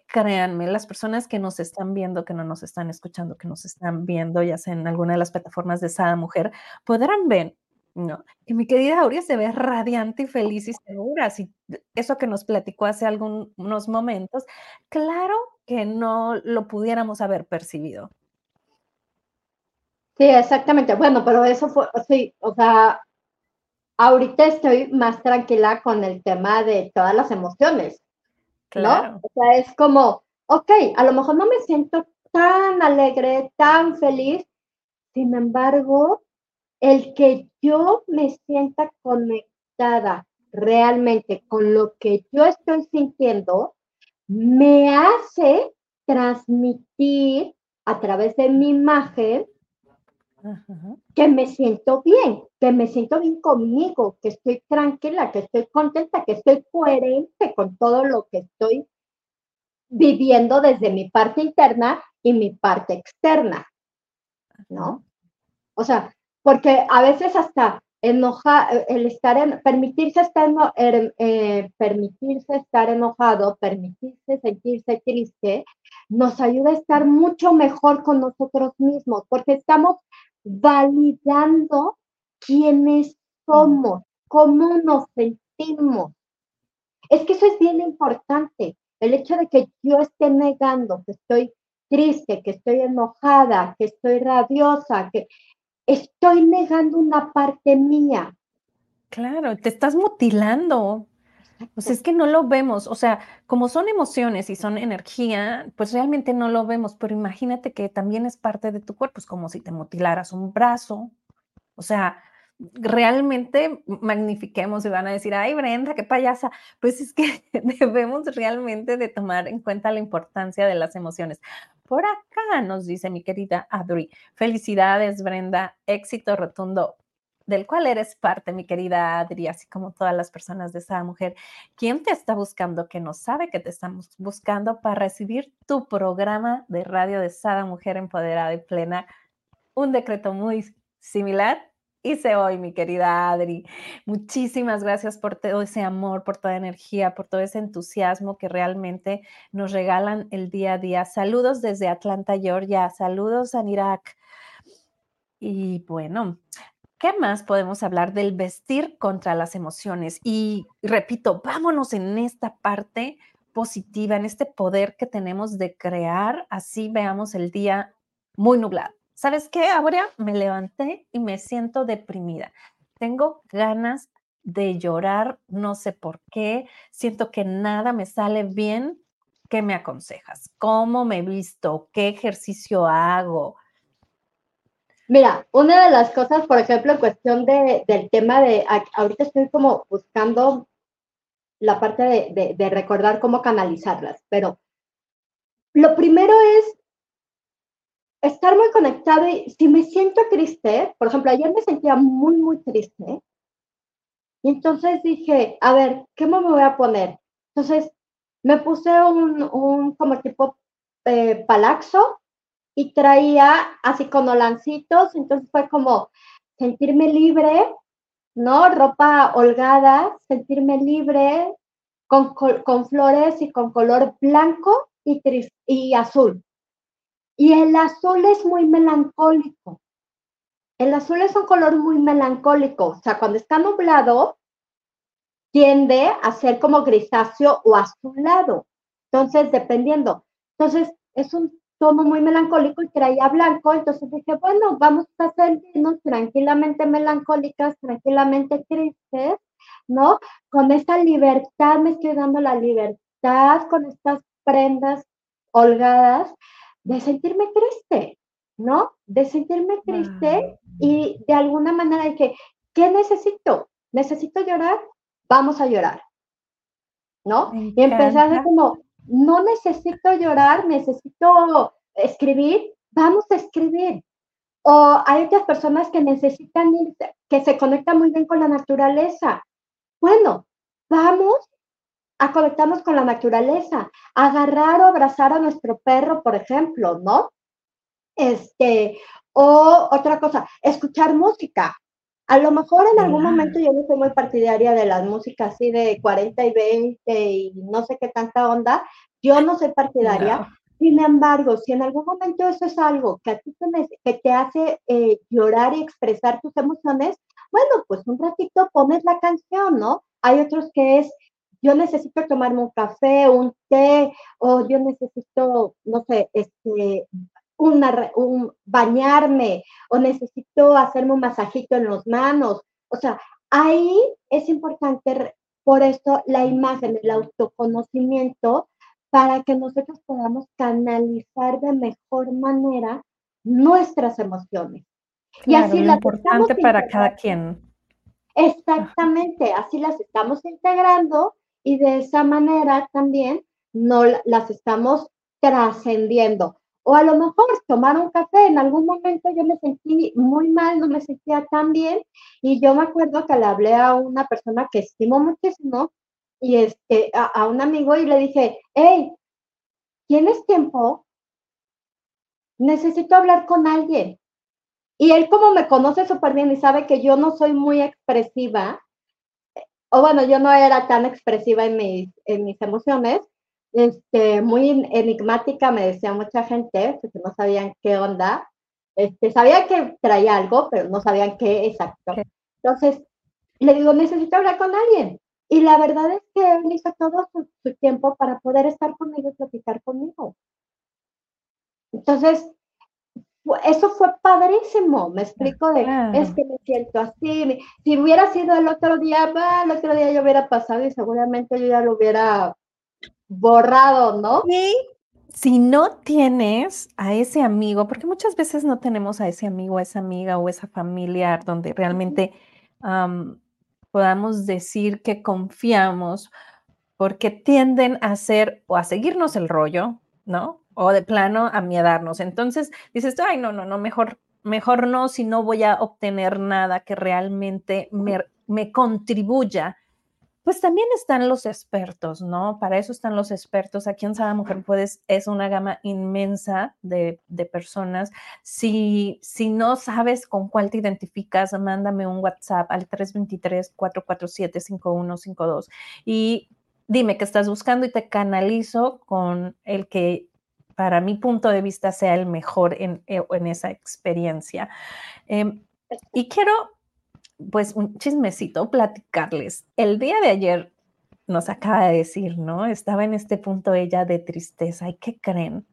créanme, las personas que nos están viendo, que no nos están escuchando, que nos están viendo, ya sea en alguna de las plataformas de Sada Mujer, podrán ver ¿no? Y mi querida Aurea se ve radiante y feliz y segura. Si eso que nos platicó hace algunos momentos, claro que no lo pudiéramos haber percibido. Sí, exactamente. Bueno, pero eso fue, sí, o sea, ahorita estoy más tranquila con el tema de todas las emociones. Claro. O sea, es como, ok, a lo mejor no me siento tan alegre, tan feliz, sin embargo, el que yo me sienta conectada realmente con lo que yo estoy sintiendo, me hace transmitir a través de mi imagen que me siento bien, que me siento bien conmigo, que estoy tranquila, que estoy contenta, que estoy coherente con todo lo que estoy viviendo desde mi parte interna y mi parte externa, ¿no? O sea, porque a veces hasta enoja, el estar en, permitirse estar, er, eh, permitirse estar enojado, permitirse sentirse triste, nos ayuda a estar mucho mejor con nosotros mismos, porque estamos validando quiénes somos, cómo nos sentimos. Es que eso es bien importante, el hecho de que yo esté negando que estoy triste, que estoy enojada, que estoy rabiosa, que estoy negando una parte mía. Claro, te estás mutilando. Sea, es que no lo vemos. O sea, como son emociones y son energía, pues realmente no lo vemos. Pero imagínate que también es parte de tu cuerpo. Es como si te mutilaras un brazo. O sea, realmente magnifiquemos y van a decir, ay Brenda, qué payasa. Pues es que debemos realmente de tomar en cuenta la importancia de las emociones. Por acá nos dice mi querida Adri, felicidades Brenda, éxito rotundo del cual eres parte, mi querida Adri, así como todas las personas de esa mujer. ¿Quién te está buscando que no sabe que te estamos buscando para recibir tu programa de radio de Sada Mujer Empoderada y Plena? Un decreto muy similar hice hoy, mi querida Adri. Muchísimas gracias por todo ese amor, por toda energía, por todo ese entusiasmo que realmente nos regalan el día a día. Saludos desde Atlanta, Georgia. Saludos a Irak. Y bueno, ¿qué más podemos hablar del vestir contra las emociones? Y repito, vámonos en esta parte positiva, en este poder que tenemos de crear, así veamos el día muy nublado. ¿Sabes qué, Aurea? Me levanté y me siento deprimida. Tengo ganas de llorar, no sé por qué, siento que nada me sale bien. ¿Qué me aconsejas? ¿Cómo me visto? ¿Qué ejercicio hago? Mira, una de las cosas, por ejemplo, en cuestión de, del tema de, ahorita estoy como buscando la parte de, de recordar cómo canalizarlas, pero lo primero es estar muy conectada y si me siento triste, por ejemplo, ayer me sentía muy, muy triste, y entonces dije, a ver, ¿qué me voy a poner? Entonces, me puse un, un como tipo eh, palaxo y traía así con lancitos, entonces fue como sentirme libre, ¿no? Ropa holgada, sentirme libre con, con flores y con color blanco y, y azul. Y el azul es muy melancólico. El azul es un color muy melancólico, o sea, cuando está nublado, tiende a ser como grisáceo o azulado. Entonces, dependiendo. Entonces, es un tono muy melancólico y traía blanco. Entonces dije, bueno, vamos a sentirnos tranquilamente melancólicas, tranquilamente tristes, ¿no? Con esta libertad, me estoy dando la libertad con estas prendas holgadas de sentirme triste, ¿no? De sentirme triste y de alguna manera dije, ¿qué necesito? ¿Necesito llorar? Vamos a llorar, ¿no? Y empecé a como, no necesito llorar, necesito escribir, vamos a escribir. O hay otras personas que necesitan, que se conectan muy bien con la naturaleza. Bueno, vamos a conectarnos con la naturaleza, agarrar o abrazar a nuestro perro, por ejemplo, ¿no? Este, o otra cosa, escuchar música. A lo mejor en algún momento yo no soy muy partidaria de las músicas así de 40 y 20 y no sé qué tanta onda. Yo no soy partidaria. Sin embargo, si en algún momento eso es algo que a ti te, que te hace eh, llorar y expresar tus emociones, bueno, pues un ratito pones la canción, ¿no? Hay otros que es, yo necesito tomarme un café, un té, o yo necesito, no sé, este, un, bañarme o necesito hacerme un masajito en las manos. O sea, ahí es importante por esto la imagen, el autoconocimiento, para que nosotros podamos canalizar de mejor manera nuestras emociones. y así lo importante para cada quien. Exactamente, así las estamos integrando y de esa manera también no las estamos trascendiendo. O a lo mejor tomar un café, en algún momento yo me sentí muy mal, no me sentía tan bien y yo me acuerdo que le hablé a una persona que estimo muchísimo y este, a, un amigo y le dije, hey, ¿tienes tiempo? Necesito hablar con alguien. Y él como me conoce súper bien y sabe que yo no soy muy expresiva, o bueno, yo no era tan expresiva en mis, en mis emociones, este, muy enigmática, me decía mucha gente, porque no sabían qué onda. Este, sabía que traía algo, pero no sabían qué exacto. Entonces, le digo, necesito hablar con alguien. Y la verdad es que él hizo todo su, tiempo para poder estar conmigo y platicar conmigo. Entonces, eso fue padrísimo, me explico de, es que me siento así, si hubiera sido el otro día, el otro día yo hubiera pasado y seguramente yo ya lo hubiera borrado, ¿no? Y si no tienes a ese amigo, porque muchas veces no tenemos a ese amigo, a esa amiga o esa familiar donde realmente podamos decir que confiamos, porque tienden a hacer o a seguirnos el rollo, ¿no? O de plano a miedarnos. Entonces dices, ay, no, no, no, mejor, mejor no, si no voy a obtener nada que realmente me, me contribuya pues también están los expertos, ¿no? Para eso están los expertos. Aquí en Sada Mujer Puedes es una gama inmensa de, personas. Si, si no sabes con cuál te identificas, mándame un WhatsApp al 323-447-5152 y dime qué estás buscando y te canalizo con el que para mi punto de vista sea el mejor en, eh, esa experiencia. Em, y quiero pues un chismecito, platicarles. El día de ayer nos acaba de decir, ¿no? Estaba en este punto ella de tristeza. ¿Y qué creen?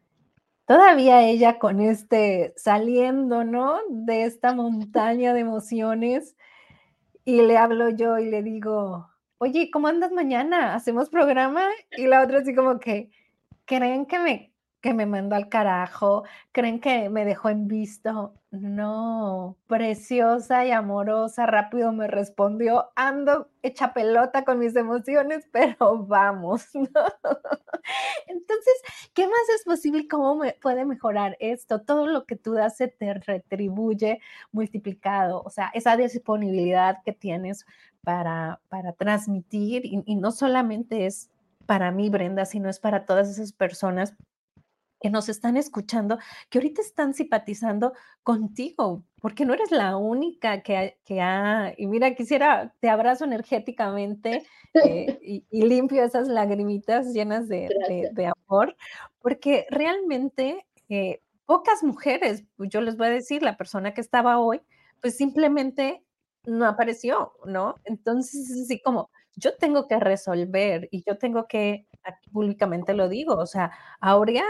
Todavía ella con este, saliendo, ¿no? De esta montaña de emociones. Y le hablo yo y le digo, oye, ¿cómo andas mañana? ¿Hacemos programa? Y la otra así como que, ¿creen que me que me mandó al carajo, creen que me dejó en visto. No, preciosa y amorosa, rápido me respondió, ando hecha pelota con mis emociones, pero vamos. Entonces, ¿qué más es posible? ¿Cómo me puede mejorar esto? Todo lo que tú das se te retribuye multiplicado, o sea, esa disponibilidad que tienes para, para transmitir y no solamente es para mí, Brenda, sino es para todas esas personas que nos están escuchando, que ahorita están simpatizando contigo, porque no eres la única que, que ha, y mira, quisiera, te abrazo energéticamente eh, y, limpio esas lagrimitas llenas de, amor, porque realmente eh, pocas mujeres, pues, yo les voy a decir, la persona que estaba hoy, pues simplemente no apareció, ¿no? Entonces es así como, yo tengo que resolver y yo tengo que, aquí públicamente lo digo, o sea, Aurea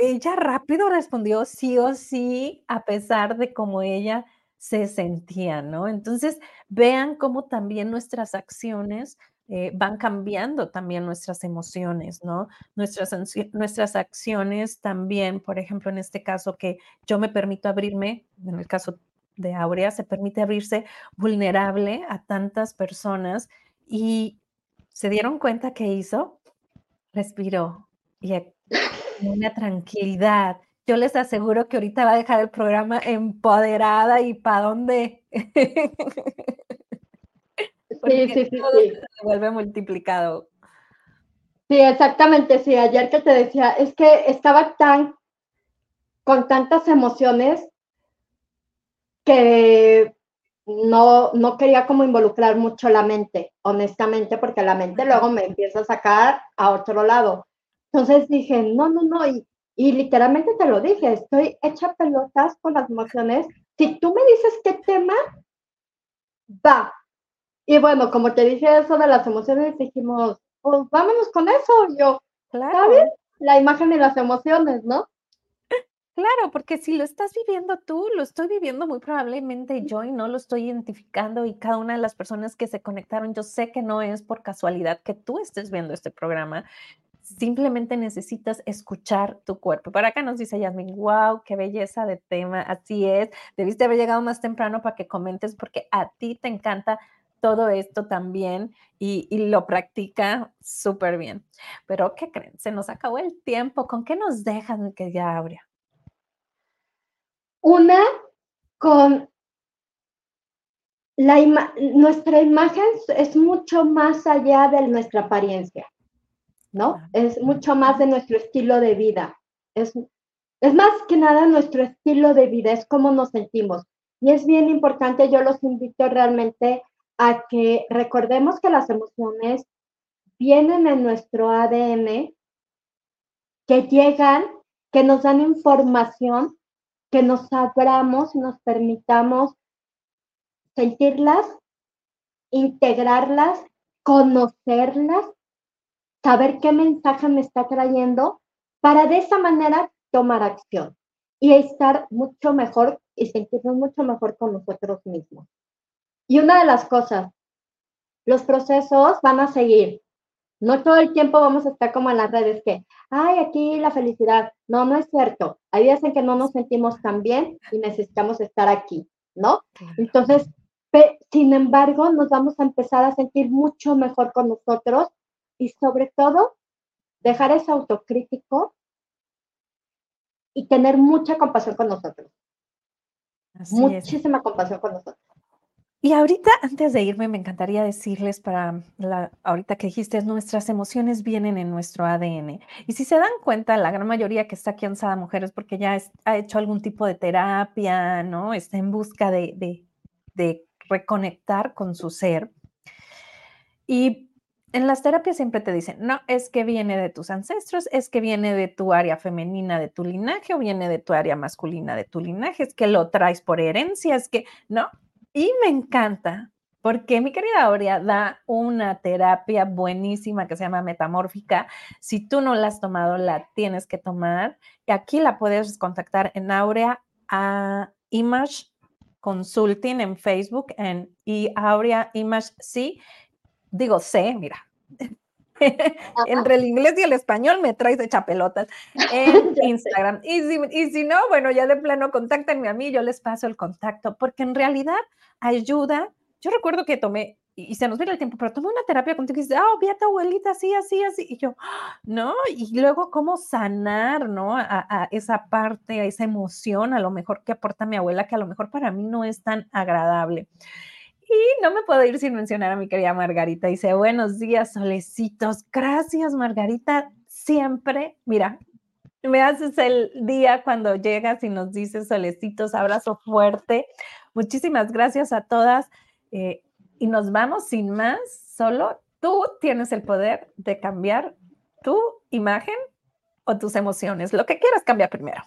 ella rápido respondió sí o sí, a pesar de cómo ella se sentía, ¿no? Entonces, vean cómo también nuestras acciones eh, van cambiando también nuestras emociones, ¿no? Nuestras, nuestras acciones también, por ejemplo, en este caso que yo me permito abrirme, en el caso de Aurea, se permite abrirse vulnerable a tantas personas y se dieron cuenta que hizo, respiró y una tranquilidad. Yo les aseguro que ahorita va a dejar el programa empoderada y para dónde. sí, sí, sí, Se vuelve multiplicado. Sí, exactamente, sí. Ayer que te decía, es que estaba tan con tantas emociones que no, no quería como involucrar mucho la mente, honestamente, porque la mente luego me empieza a sacar a otro lado. Entonces dije, no, no, no, y, y literalmente te lo dije, estoy hecha pelotas con las emociones. Si tú me dices qué tema, va. Y bueno, como te dije eso de las emociones, dijimos, pues vámonos con eso. Yo, claro. ¿sabes? La imagen y las emociones, ¿no? Claro, porque si lo estás viviendo tú, lo estoy viviendo muy probablemente yo y no lo estoy identificando y cada una de las personas que se conectaron, yo sé que no es por casualidad que tú estés viendo este programa, Simplemente necesitas escuchar tu cuerpo. Para acá nos dice Yasmin, wow, qué belleza de tema, así es. Debiste haber llegado más temprano para que comentes porque a ti te encanta todo esto también y, lo practica súper bien. Pero, ¿qué creen? Se nos acabó el tiempo. ¿Con qué nos dejan que ya abra? Una con la nuestra imagen es mucho más allá de nuestra apariencia. ¿No? Es mucho más de nuestro estilo de vida. Es, es más que nada nuestro estilo de vida, es cómo nos sentimos. Y es bien importante, yo los invito realmente a que recordemos que las emociones vienen en nuestro ADN, que llegan, que nos dan información, que nos abramos y nos permitamos sentirlas, integrarlas, conocerlas saber qué mensaje me está trayendo para de esa manera tomar acción y estar mucho mejor y sentirnos mucho mejor con nosotros mismos. Y una de las cosas, los procesos van a seguir. No todo el tiempo vamos a estar como en las redes que, ay, aquí la felicidad. No, no es cierto. Hay días en que no nos sentimos tan bien y necesitamos estar aquí, ¿no? Entonces, sin embargo, nos vamos a empezar a sentir mucho mejor con nosotros y sobre todo dejar ese autocrítico y tener mucha compasión con nosotros. Muchísima compasión con nosotros. Y ahorita, antes de irme, me encantaría decirles para la, ahorita que dijiste, nuestras emociones vienen en nuestro ADN. Y si se dan cuenta, la gran mayoría que está aquí en Sada Mujeres, porque ya ha hecho algún tipo de terapia, ¿no? Está en busca de, de, de reconectar con su ser. Y en las terapias siempre te dicen, no, es que viene de tus ancestros, es que viene de tu área femenina de tu linaje o viene de tu área masculina de tu linaje, es que lo traes por herencia, es que, no. Y me encanta porque mi querida Aurea da una terapia buenísima que se llama metamórfica. Si tú no la has tomado, la tienes que tomar. Y aquí la puedes contactar en Aurea a Image Consulting en Facebook en y Aurea Image sí digo, sé, mira, entre el inglés y el español me traes de chapelotas en Instagram. Y si, y si, no, bueno, ya de plano, contáctenme a mí, yo les paso el contacto, porque en realidad ayuda. Yo recuerdo que tomé, y, se nos viene el tiempo, pero tomé una terapia contigo y dices, ah, vi a tu abuelita así, así, así. Y yo, ¿no? Y luego cómo sanar, ¿no? A, a esa parte, a esa emoción, a lo mejor que aporta mi abuela, que a lo mejor para mí no es tan agradable. Y no me puedo ir sin mencionar a mi querida Margarita. Dice, buenos días, solecitos. Gracias, Margarita. Siempre, mira, me haces el día cuando llegas y nos dices solecitos, abrazo fuerte. Muchísimas gracias a todas. Eh, y nos vamos sin más, solo tú tienes el poder de cambiar tu imagen o tus emociones, lo que quieras cambiar primero.